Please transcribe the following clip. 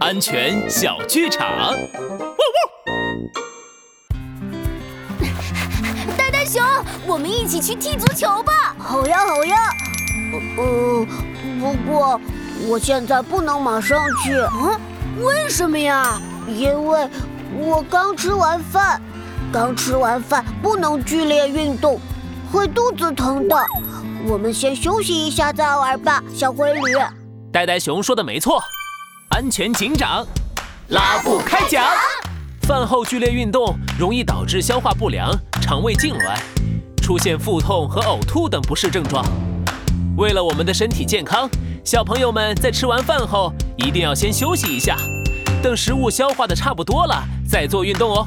安全小剧场。呆呆 熊，我们一起去踢足球吧！好呀，好呀。呃，不过我现在不能马上去。嗯，为什么呀？因为我刚吃完饭，刚吃完饭不能剧烈运动，会肚子疼的。我们先休息一下再玩吧，小灰驴。呆呆熊说的没错，安全警长拉布开讲。饭后剧烈运动容易导致消化不良、肠胃痉挛，出现腹痛和呕吐等不适症状。为了我们的身体健康，小朋友们在吃完饭后一定要先休息一下，等食物消化的差不多了再做运动哦。